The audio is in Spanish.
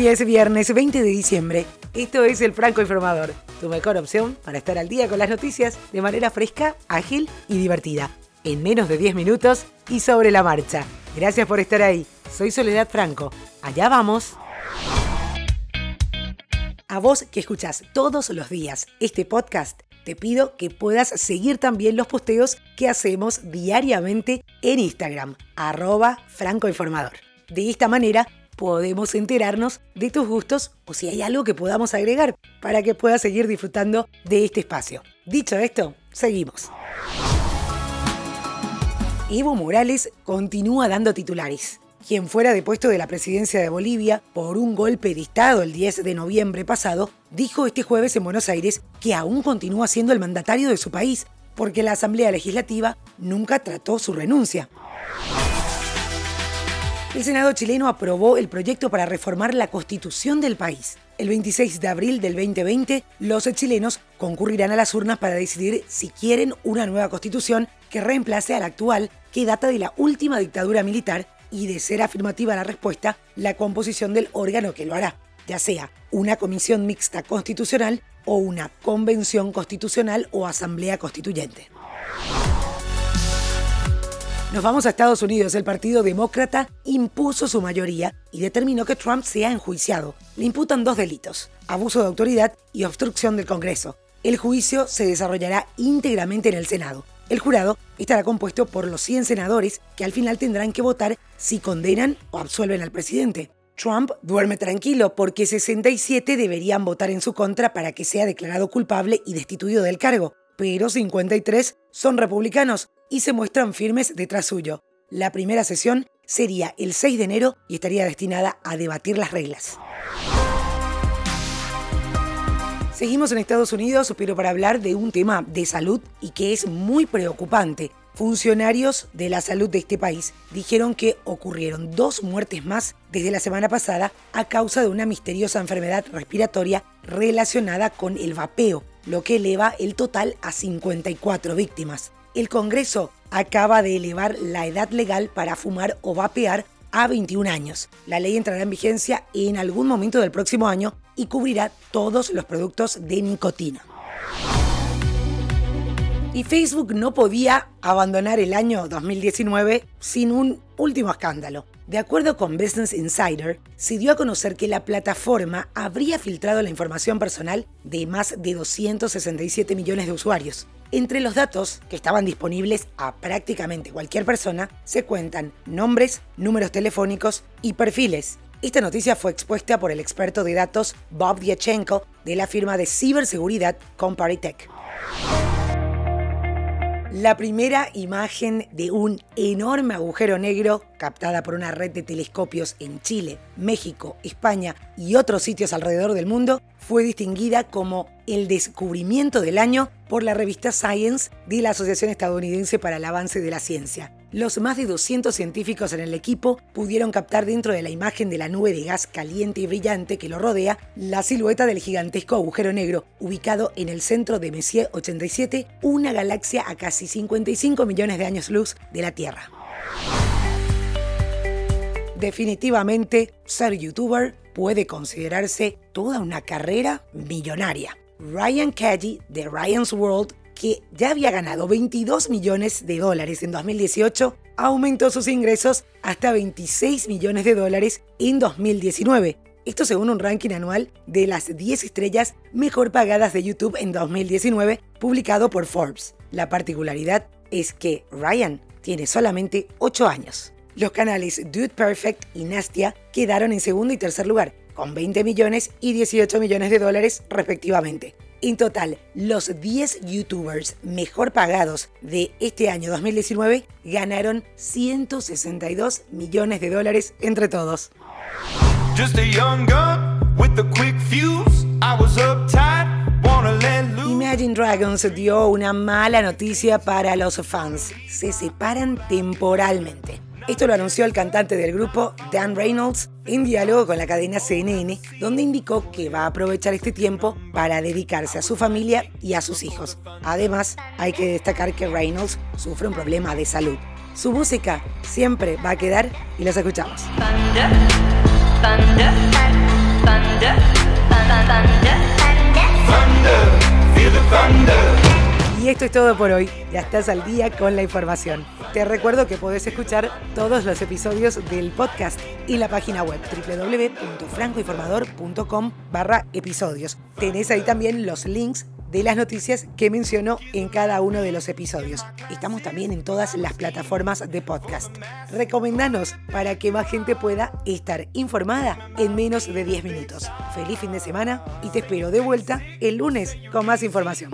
Hoy es viernes 20 de diciembre. Esto es el Franco Informador, tu mejor opción para estar al día con las noticias de manera fresca, ágil y divertida. En menos de 10 minutos y sobre la marcha. Gracias por estar ahí. Soy Soledad Franco. Allá vamos. A vos que escuchás todos los días este podcast, te pido que puedas seguir también los posteos que hacemos diariamente en Instagram, arroba francoinformador. De esta manera podemos enterarnos de tus gustos o si hay algo que podamos agregar para que puedas seguir disfrutando de este espacio. Dicho esto, seguimos. Evo Morales continúa dando titulares. Quien fuera depuesto de la presidencia de Bolivia por un golpe de Estado el 10 de noviembre pasado, dijo este jueves en Buenos Aires que aún continúa siendo el mandatario de su país, porque la Asamblea Legislativa nunca trató su renuncia. El Senado chileno aprobó el proyecto para reformar la constitución del país. El 26 de abril del 2020, los chilenos concurrirán a las urnas para decidir si quieren una nueva constitución que reemplace a la actual, que data de la última dictadura militar, y de ser afirmativa la respuesta, la composición del órgano que lo hará, ya sea una comisión mixta constitucional o una convención constitucional o asamblea constituyente. Nos vamos a Estados Unidos. El Partido Demócrata impuso su mayoría y determinó que Trump sea enjuiciado. Le imputan dos delitos, abuso de autoridad y obstrucción del Congreso. El juicio se desarrollará íntegramente en el Senado. El jurado estará compuesto por los 100 senadores que al final tendrán que votar si condenan o absuelven al presidente. Trump duerme tranquilo porque 67 deberían votar en su contra para que sea declarado culpable y destituido del cargo, pero 53 son republicanos y se muestran firmes detrás suyo. La primera sesión sería el 6 de enero y estaría destinada a debatir las reglas. Seguimos en Estados Unidos, pero para hablar de un tema de salud y que es muy preocupante. Funcionarios de la salud de este país dijeron que ocurrieron dos muertes más desde la semana pasada a causa de una misteriosa enfermedad respiratoria relacionada con el vapeo, lo que eleva el total a 54 víctimas el Congreso acaba de elevar la edad legal para fumar o vapear a 21 años. La ley entrará en vigencia en algún momento del próximo año y cubrirá todos los productos de nicotina. Y Facebook no podía abandonar el año 2019 sin un último escándalo. De acuerdo con Business Insider, se dio a conocer que la plataforma habría filtrado la información personal de más de 267 millones de usuarios. Entre los datos que estaban disponibles a prácticamente cualquier persona se cuentan nombres, números telefónicos y perfiles. Esta noticia fue expuesta por el experto de datos Bob Diachenko de la firma de ciberseguridad Comparitech. La primera imagen de un enorme agujero negro captada por una red de telescopios en Chile, México, España y otros sitios alrededor del mundo fue distinguida como el descubrimiento del año por la revista Science de la Asociación Estadounidense para el Avance de la Ciencia. Los más de 200 científicos en el equipo pudieron captar dentro de la imagen de la nube de gas caliente y brillante que lo rodea la silueta del gigantesco agujero negro, ubicado en el centro de Messier 87, una galaxia a casi 55 millones de años luz de la Tierra. Definitivamente, ser youtuber puede considerarse toda una carrera millonaria. Ryan Caddy de Ryan's World que ya había ganado 22 millones de dólares en 2018, aumentó sus ingresos hasta 26 millones de dólares en 2019. Esto según un ranking anual de las 10 estrellas mejor pagadas de YouTube en 2019, publicado por Forbes. La particularidad es que Ryan tiene solamente 8 años. Los canales Dude Perfect y Nastia quedaron en segundo y tercer lugar, con 20 millones y 18 millones de dólares respectivamente. En total, los 10 youtubers mejor pagados de este año 2019 ganaron 162 millones de dólares entre todos. Imagine Dragons dio una mala noticia para los fans. Se separan temporalmente. Esto lo anunció el cantante del grupo, Dan Reynolds, en diálogo con la cadena CNN, donde indicó que va a aprovechar este tiempo para dedicarse a su familia y a sus hijos. Además, hay que destacar que Reynolds sufre un problema de salud. Su música siempre va a quedar y los escuchamos. Y esto es todo por hoy. Ya estás al día con la información. Te recuerdo que podés escuchar todos los episodios del podcast y la página web www.francoinformador.com barra episodios. Tenés ahí también los links de las noticias que menciono en cada uno de los episodios. Estamos también en todas las plataformas de podcast. Recomendanos para que más gente pueda estar informada en menos de 10 minutos. Feliz fin de semana y te espero de vuelta el lunes con más información.